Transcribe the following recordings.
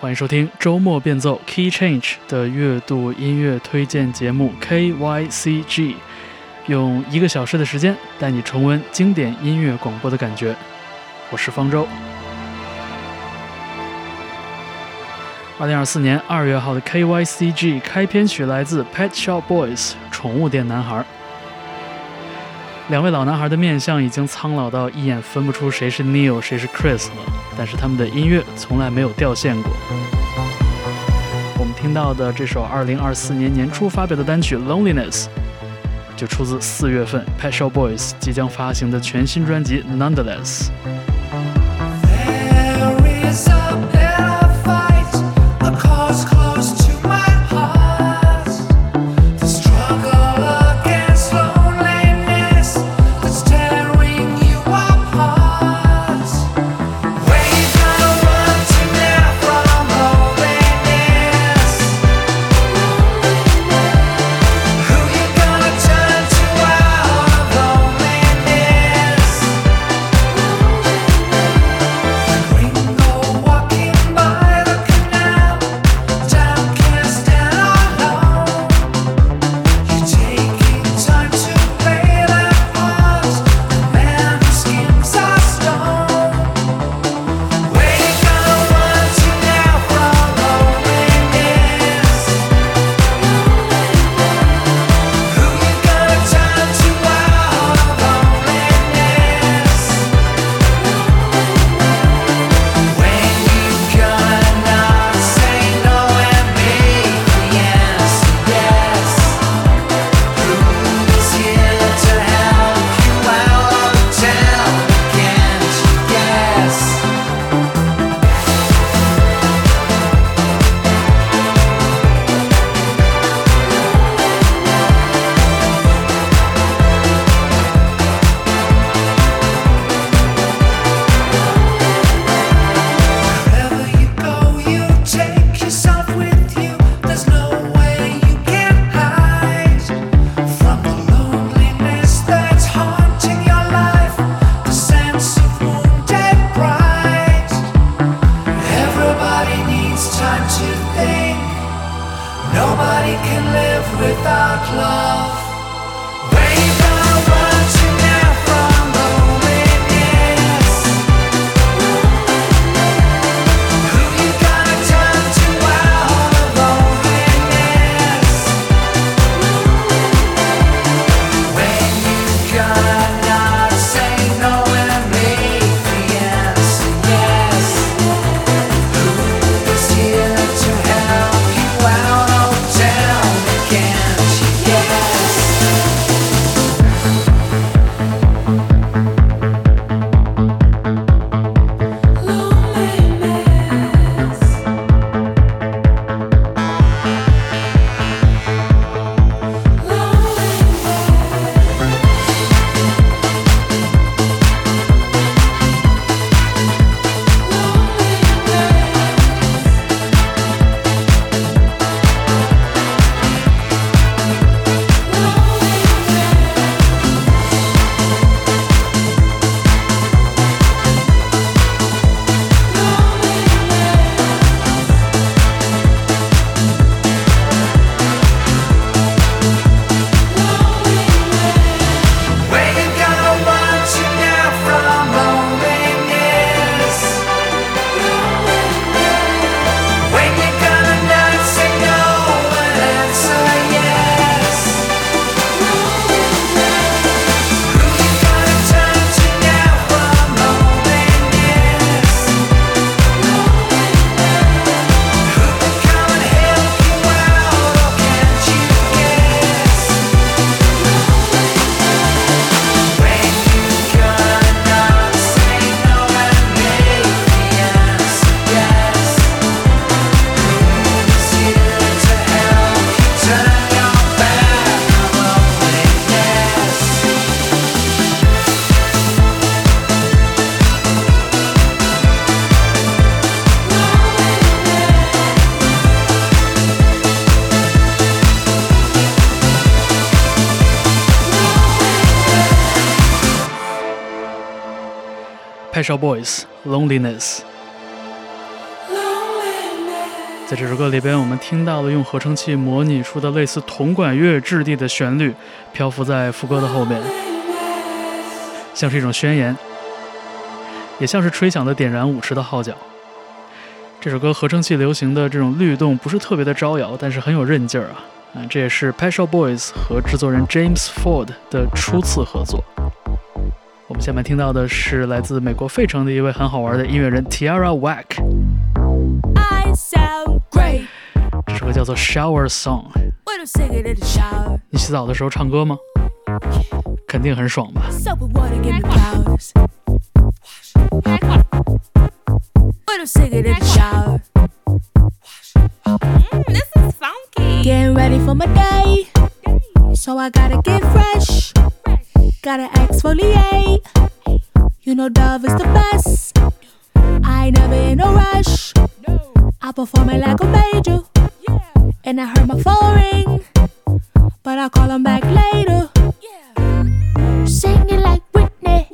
欢迎收听周末变奏 Key Change 的月度音乐推荐节目 KYCG，用一个小时的时间带你重温经典音乐广播的感觉。我是方舟。二零二四年二月号的 KYCG 开篇曲来自 Pet Shop Boys 宠物店男孩。两位老男孩的面相已经苍老到一眼分不出谁是 Neil 谁是 Chris 了，但是他们的音乐从来没有掉线过。我们听到的这首2024年年初发表的单曲《Loneliness》，就出自四月份 Pet Shop Boys 即将发行的全新专辑《Nonetheless》。Special Boys Loneliness。在这首歌里边，我们听到了用合成器模拟出的类似铜管乐质地的旋律，漂浮在副歌的后面，像是一种宣言，也像是吹响的点燃舞池的号角。这首歌合成器流行的这种律动不是特别的招摇，但是很有韧劲儿啊！啊，这也是 p e t s h o Boys 和制作人 James Ford 的初次合作。我们下面听到的是来自美国费城的一位很好玩的音乐人 Tiara Wack。这首歌叫做 Shower Song。你洗澡的时候唱歌吗？肯定很爽吧。Getting ready for my day, so I gotta get fresh. Gotta exfoliate. You know Dove is the best. I never in a rush. I perform it like a major. And I heard my phone ring, but I'll call him back later. Sing it like Whitney.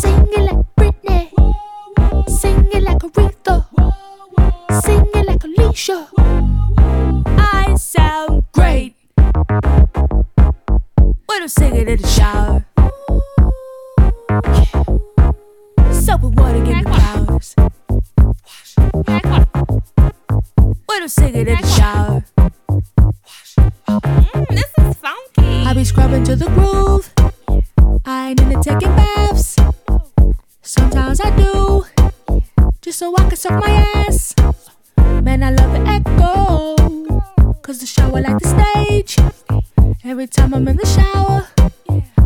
Sing it like Britney. Sing it like Aretha. Sing it like Alicia. I sound great. When I'm singing in the shower. Soap and water give me powers. When I'm singing in the shower. Mm, this is funky. I be scrubbing to the groove. I ain't into taking baths. Sometimes I do, just so I can suck my ass. Man, I love the echo, cause the shower like the stage. Every time I'm in the shower,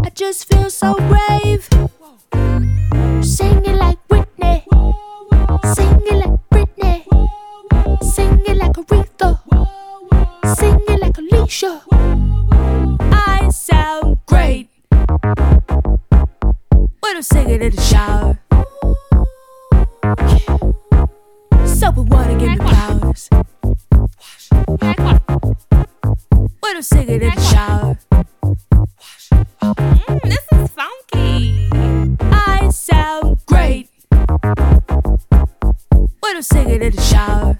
I just feel so brave. Sing it like Whitney, sing it like Britney, sing it like Aretha, sing it like Alicia. I sound great when I'm singing in the shower. Soap and water give me powers. I'm singing in the shower. this is funky. I sound great when I'm singing in the shower.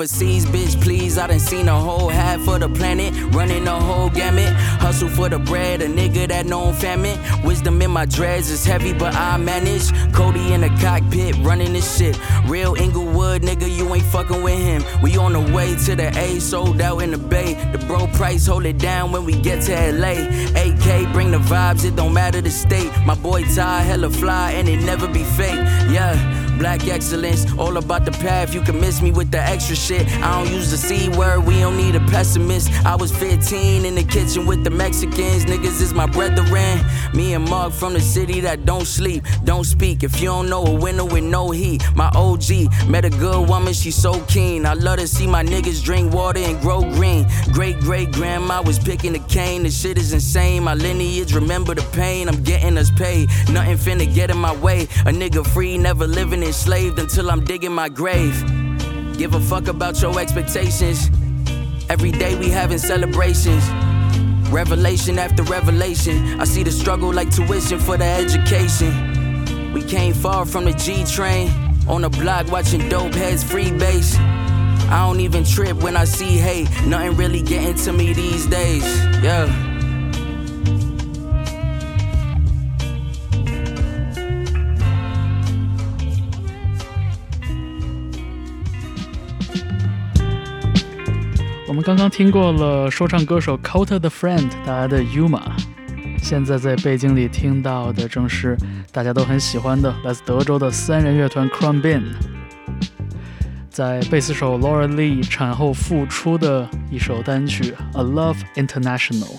Overseas, bitch, please. I done seen a whole half of the planet, running the whole gamut. Hustle for the bread, a nigga that known famine. Wisdom in my dreads is heavy, but I manage. Cody in the cockpit, running this shit. Real Inglewood, nigga, you ain't fucking with him. We on the way to the A, sold out in the Bay. The bro price, hold it down when we get to LA. AK, bring the vibes, it don't matter the state. My boy Ty, hella fly, and it never be fake. Yeah. Black excellence, all about the path. You can miss me with the extra shit. I don't use the C word, we don't need a pessimist. I was 15 in the kitchen with the Mexicans. Niggas is my brethren. Me and Mark from the city that don't sleep, don't speak. If you don't know a winner with no heat, my OG met a good woman, she so keen. I love to see my niggas drink water and grow green. Great great grandma was picking the cane. The shit is insane. My lineage remember the pain. I'm getting us paid. Nothing finna get in my way. A nigga free, never living in enslaved until I'm digging my grave. Give a fuck about your expectations. Every day we having celebrations. Revelation after revelation. I see the struggle like tuition for the education. We came far from the G train. On the block watching dope heads free base. I don't even trip when I see hate. Nothing really getting to me these days. Yeah. 我们刚刚听过了说唱歌手 Kota the Friend 带来的 Yuma，现在在背景里听到的正是大家都很喜欢的来自德州的三人乐团 Crumbin，在贝斯手 Laura Lee 产后复出的一首单曲 A Love International。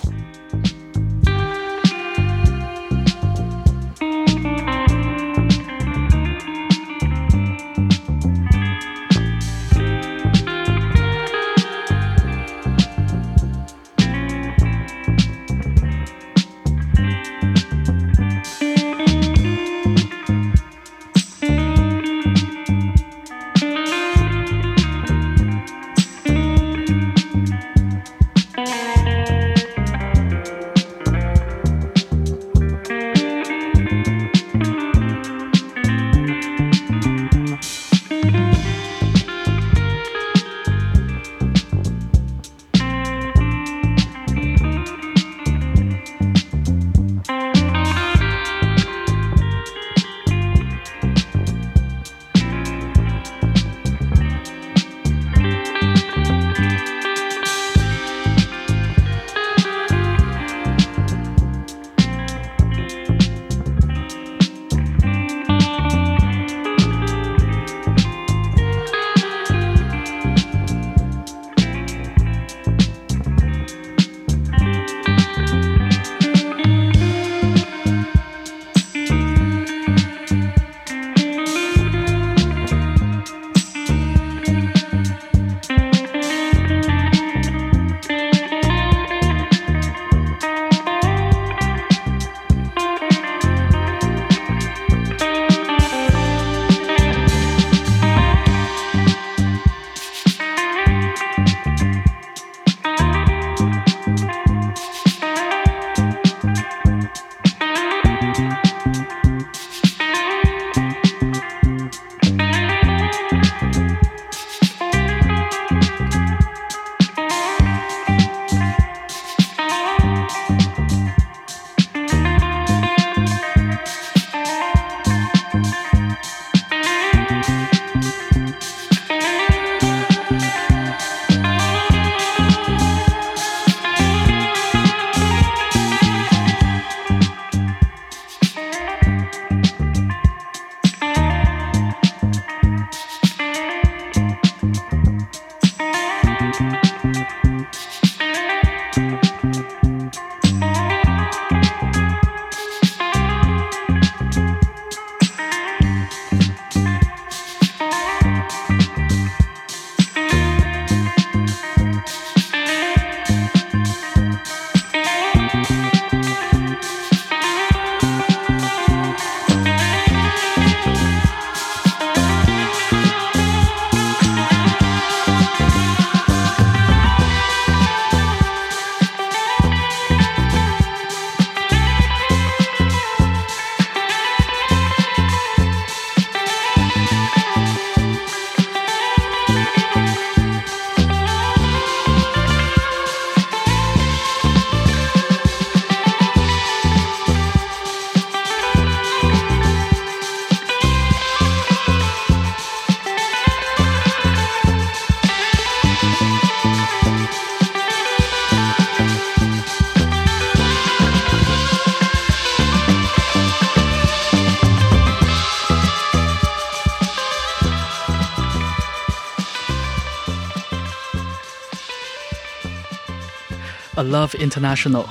Love International。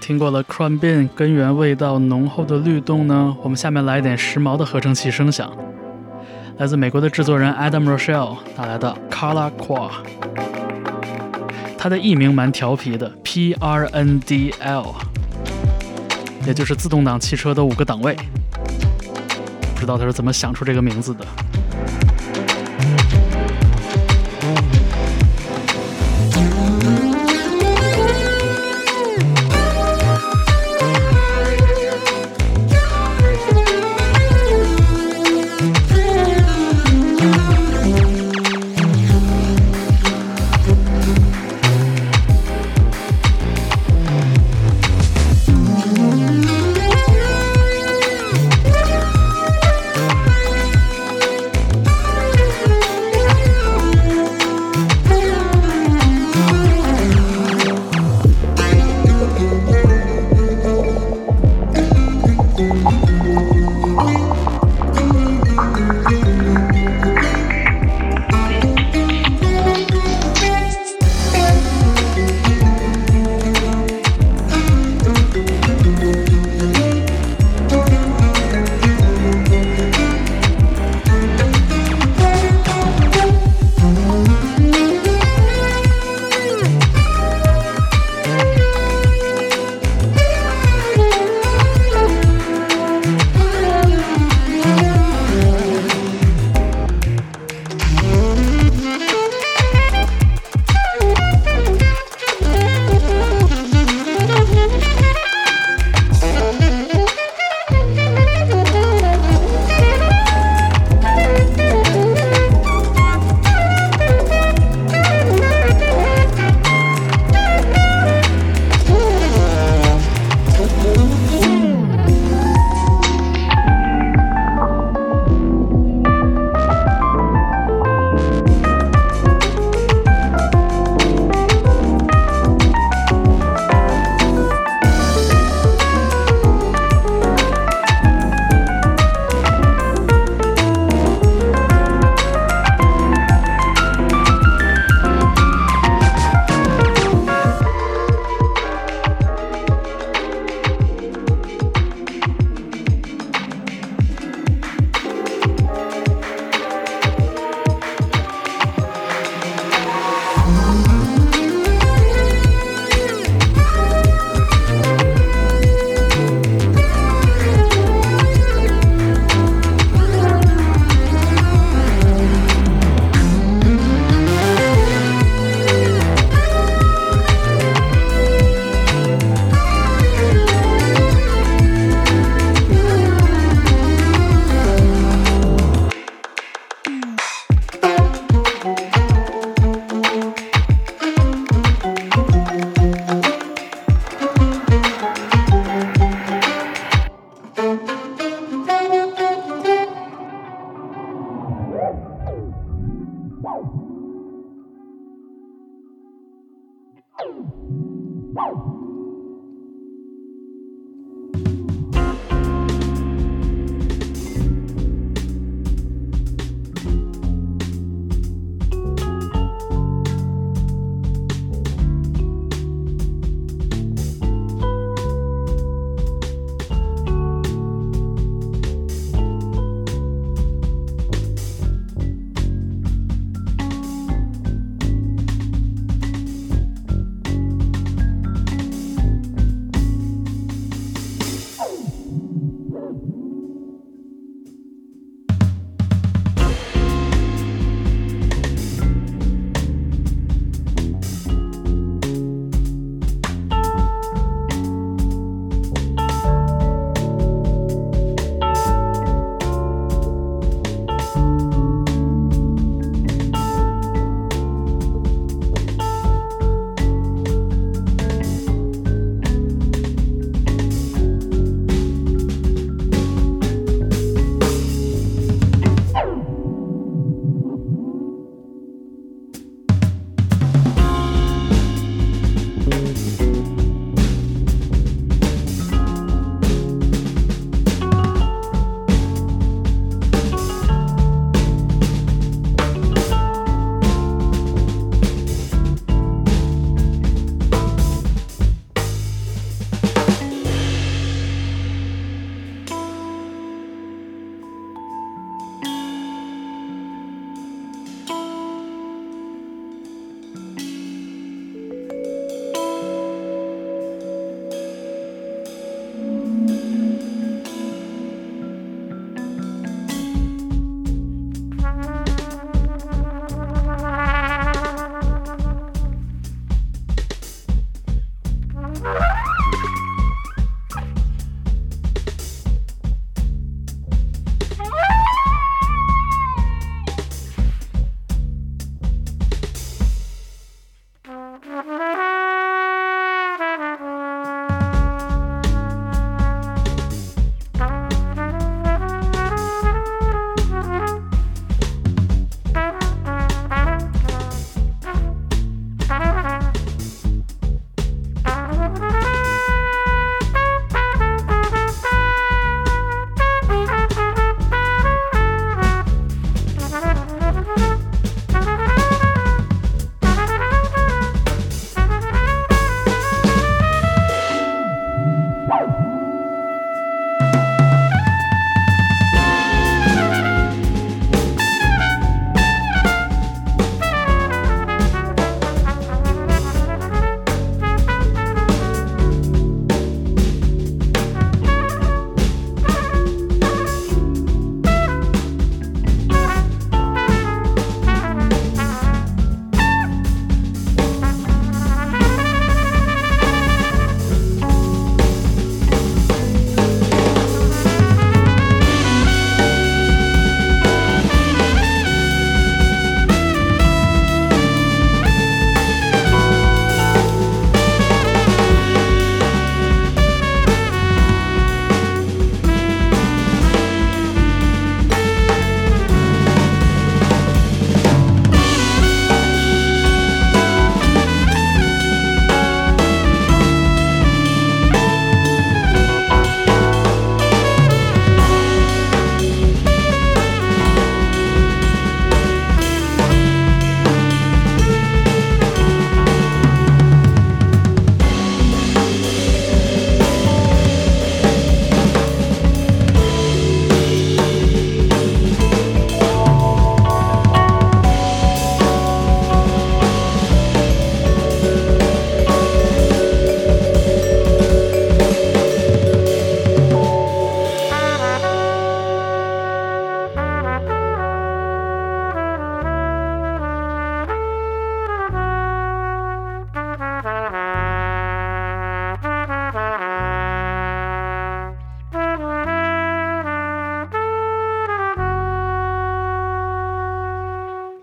听过了 crime bin 根源味道浓厚的律动呢，我们下面来点时髦的合成器声响，来自美国的制作人 Adam Rochelle 带来的 Carla Qua。它的艺名蛮调皮的，P R N D L，也就是自动挡汽车的五个档位。不知道他是怎么想出这个名字的。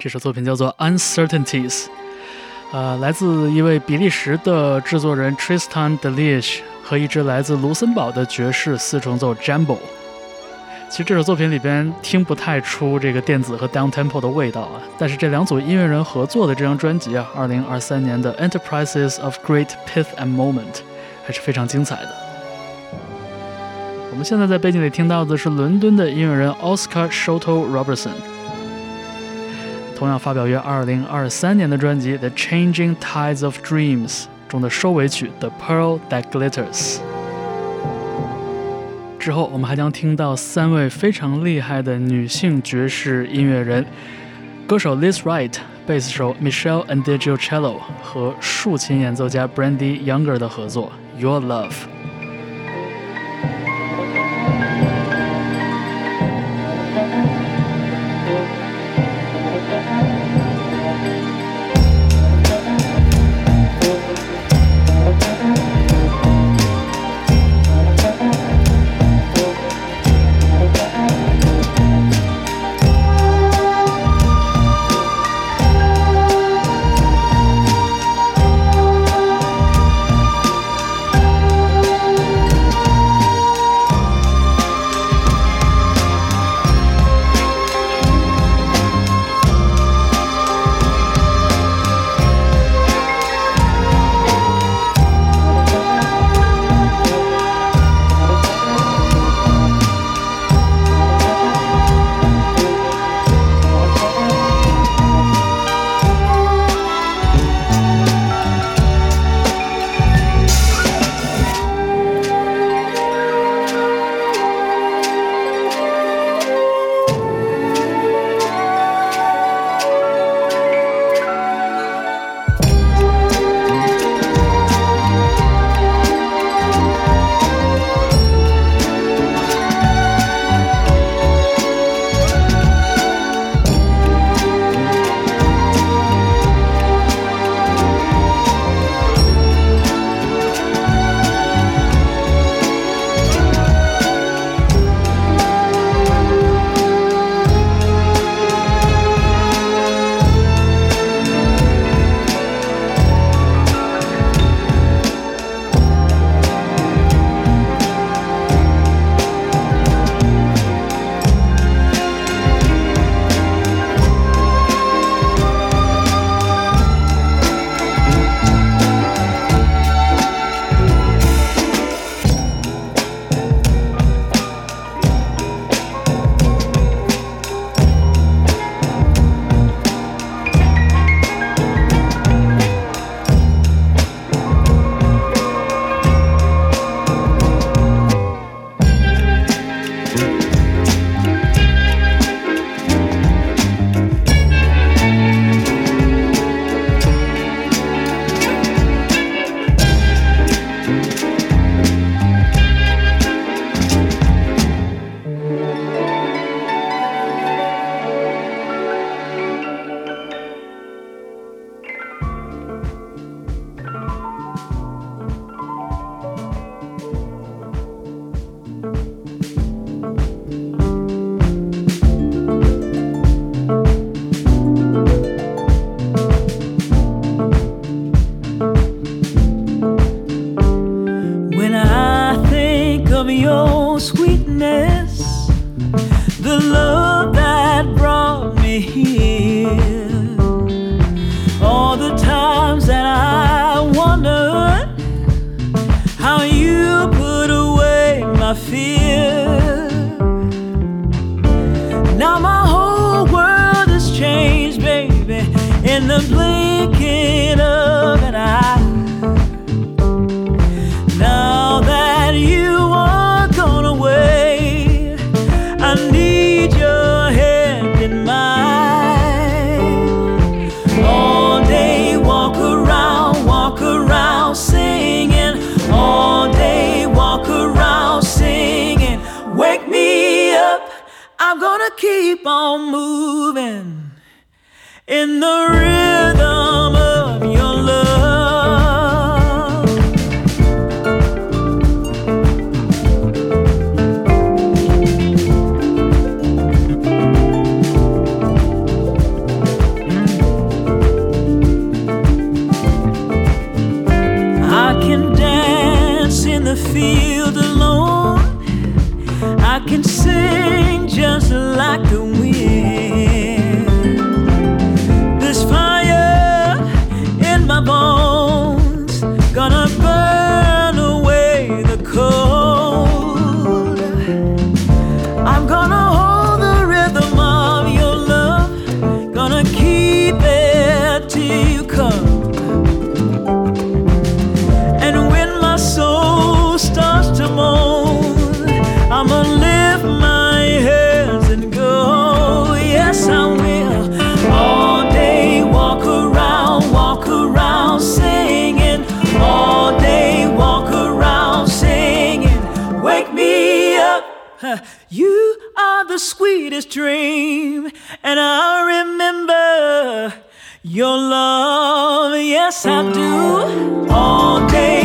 这首作品叫做《Uncertainties》，呃，来自一位比利时的制作人 Tristan d e l i e s h 和一支来自卢森堡的爵士四重奏 Jambo。其实这首作品里边听不太出这个电子和 down tempo 的味道啊，但是这两组音乐人合作的这张专辑啊，二零二三年的 Enterprises of Great Pith and Moment 还是非常精彩的。我们现在在背景里听到的是伦敦的音乐人 Oscar Shoto Robertson。同样发表于二零二三年的专辑《The Changing Tides of Dreams》中的收尾曲《The Pearl That Glitters》。之后，我们还将听到三位非常厉害的女性爵士音乐人：歌手 Liz Wright、贝斯手 Michelle a n d i g i o c e l l o 和竖琴演奏家 Brandy Younger 的合作《Your Love》。keep on moving. sweetest dream. And I remember your love, yes, I do. All day.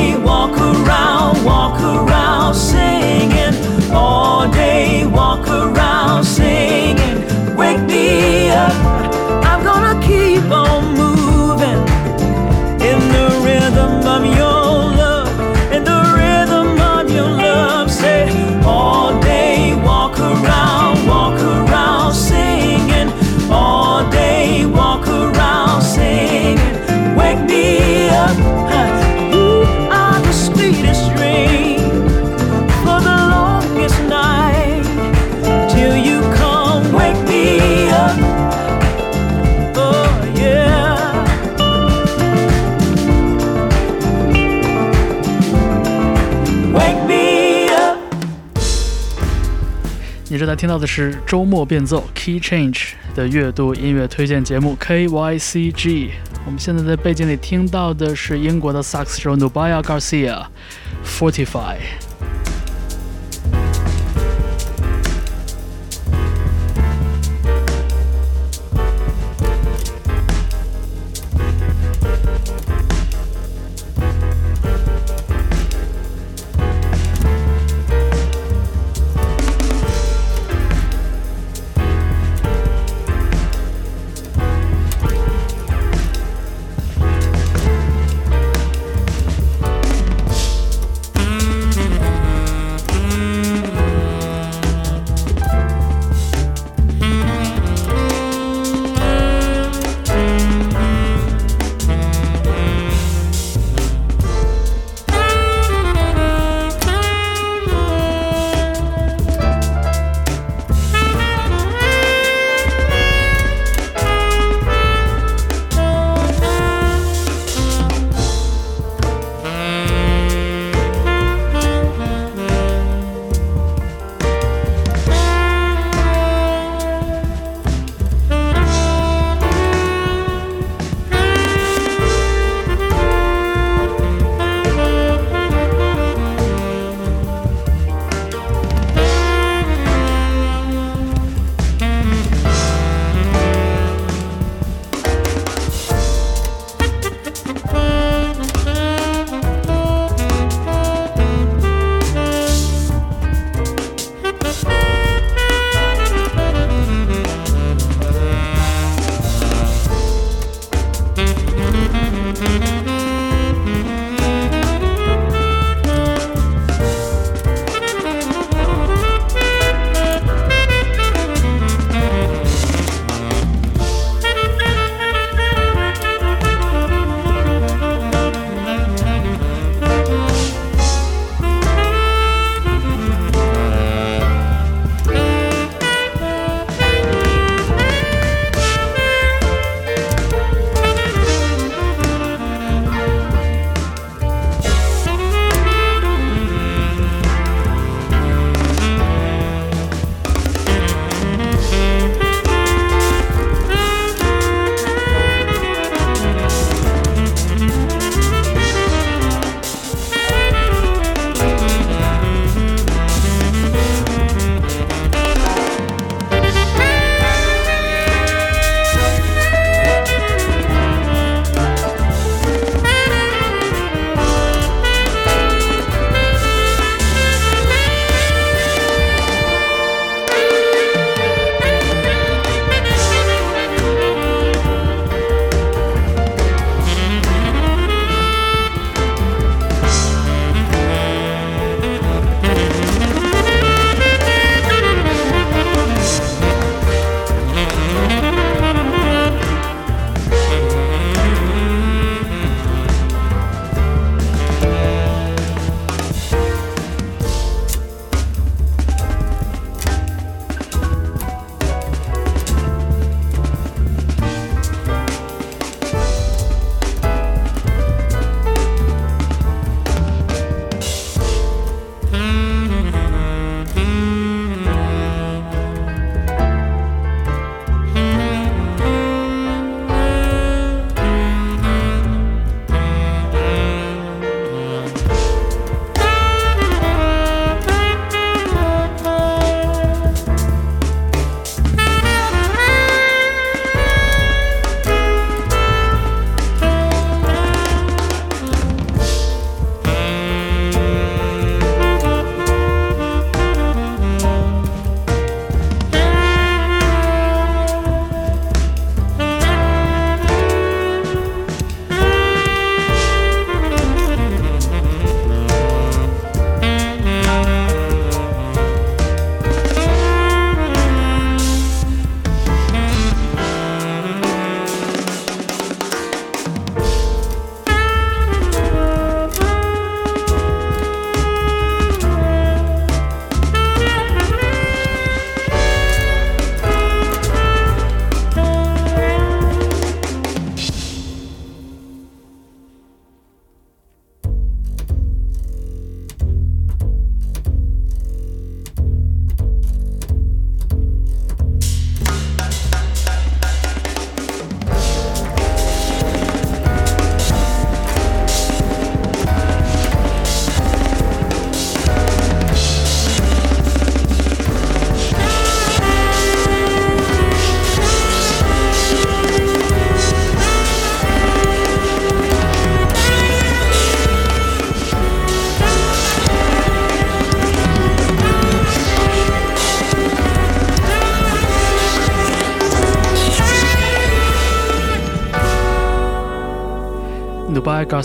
听到的是周末变奏 Key Change 的阅读音乐推荐节目 KYCG。我们现在在背景里听到的是英国的萨克斯手 Nubia Garcia Forty-Five。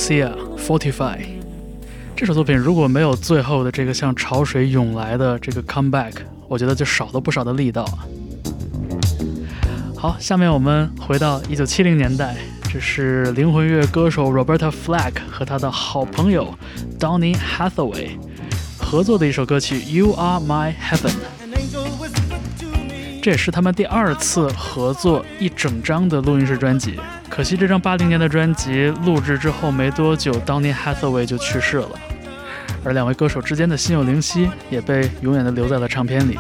Garcia Fortify。这首作品如果没有最后的这个像潮水涌来的这个 comeback，我觉得就少了不少的力道。好，下面我们回到一九七零年代，这是灵魂乐歌手 Roberta Flack 和他的好朋友 Donny Hathaway 合作的一首歌曲《You Are My Heaven》。这也是他们第二次合作一整张的录音室专辑。可惜这张八零年的专辑录制之后没多久当年 Hathaway 就去世了，而两位歌手之间的心有灵犀也被永远的留在了唱片里。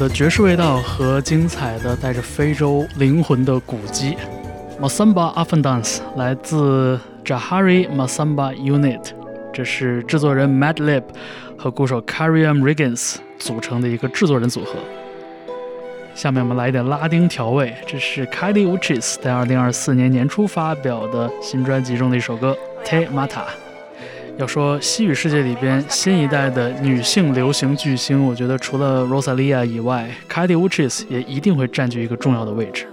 的爵士味道和精彩的带着非洲灵魂的鼓机。Masamba Afan Dance 来自 Jahari Masamba Unit，这是制作人 Madlib 和鼓手 Karim Riggins 组成的一个制作人组合。下面我们来一点拉丁调味，这是 Kylie Uchis 在2024年年初发表的新专辑中的一首歌 Te Mata。要说西语世界里边新一代的女性流行巨星，我觉得除了 Rosalia 以外，Kylie Uchis 也一定会占据一个重要的位置。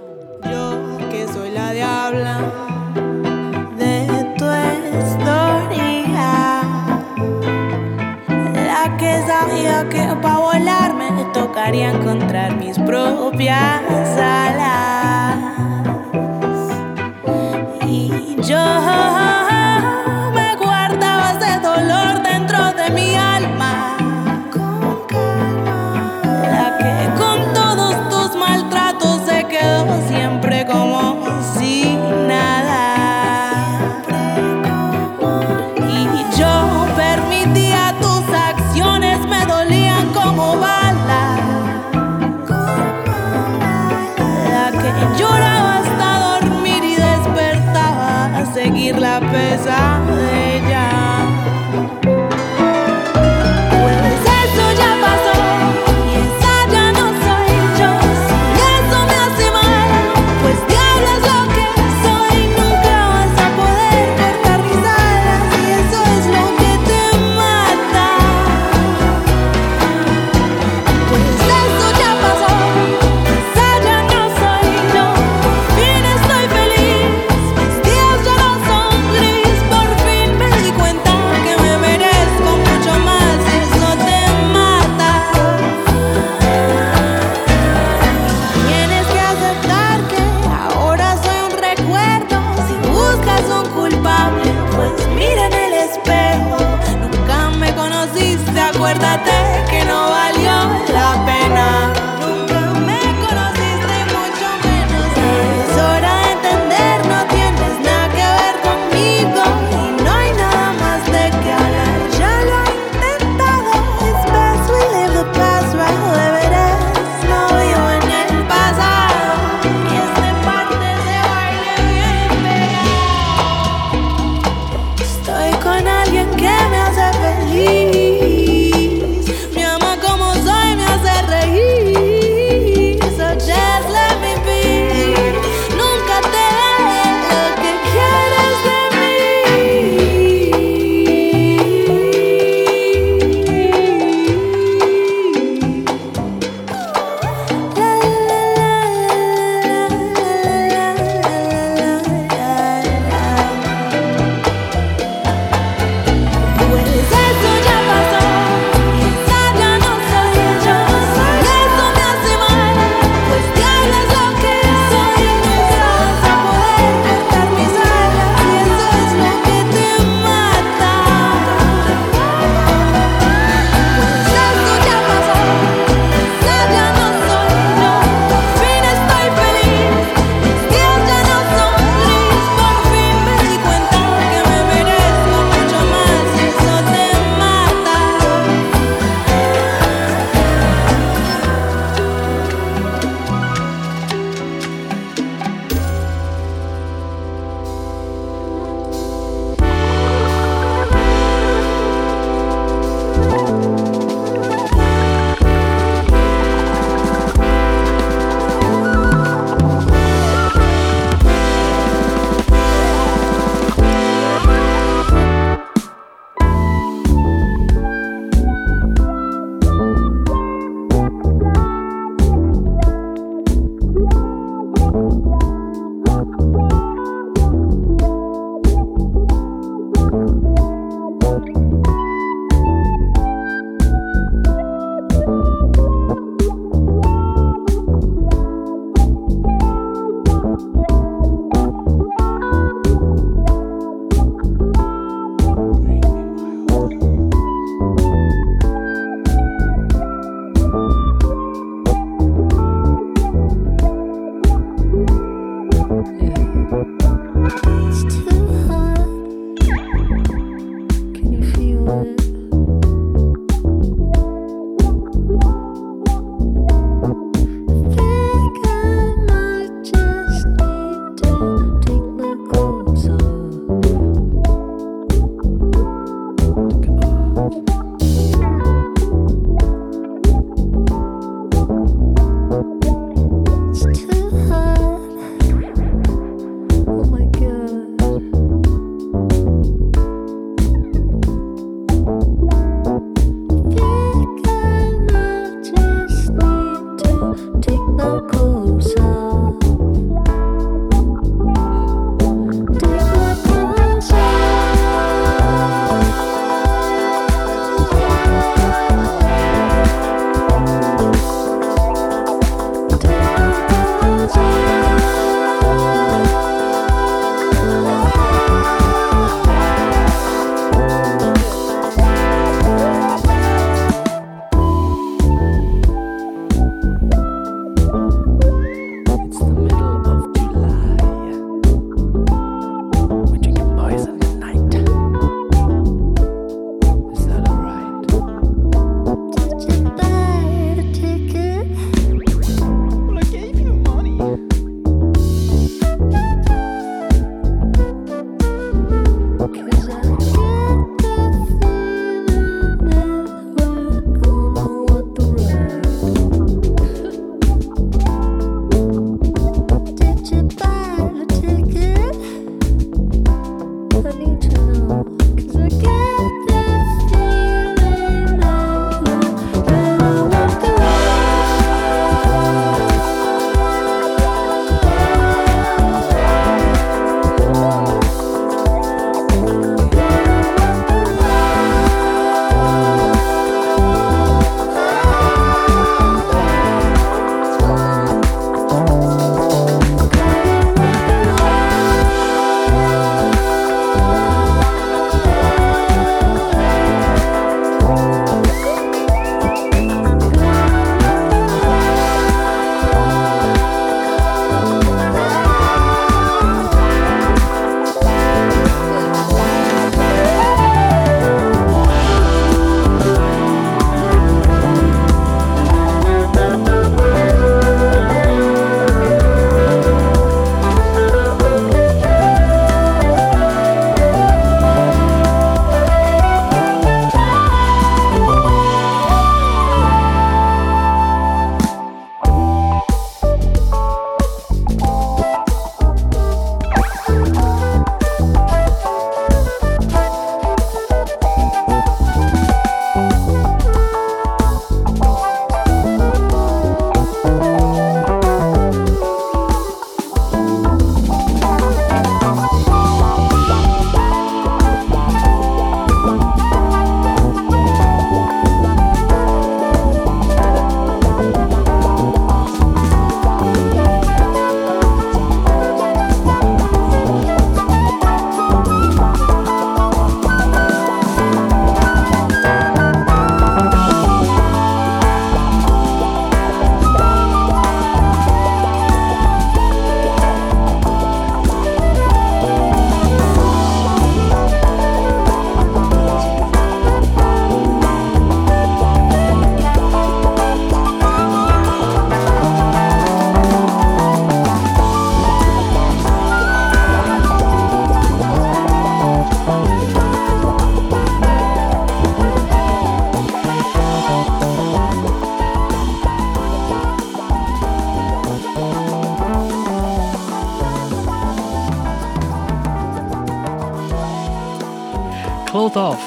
Off。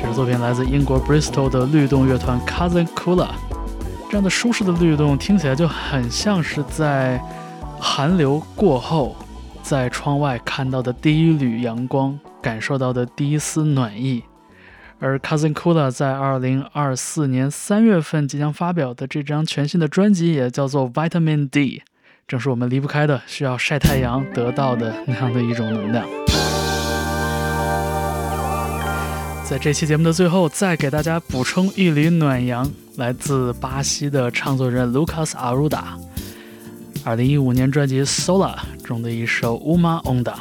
这首作品来自英国 Bristol 的律动乐团 Cousin Kula。这样的舒适的律动听起来就很像是在寒流过后，在窗外看到的第一缕阳光，感受到的第一丝暖意。而 Cousin Kula 在2024年3月份即将发表的这张全新的专辑也叫做 Vitamin D，正是我们离不开的、需要晒太阳得到的那样的一种能量。在这期节目的最后，再给大家补充一缕暖阳，来自巴西的唱作人 Lucas Arruda，2015 年专辑 Sola 中的一首 Uma Onda。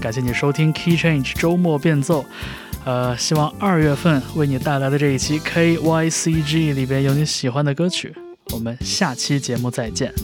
感谢你收听 Key Change 周末变奏。呃，希望二月份为你带来的这一期 KYCG 里边有你喜欢的歌曲。我们下期节目再见。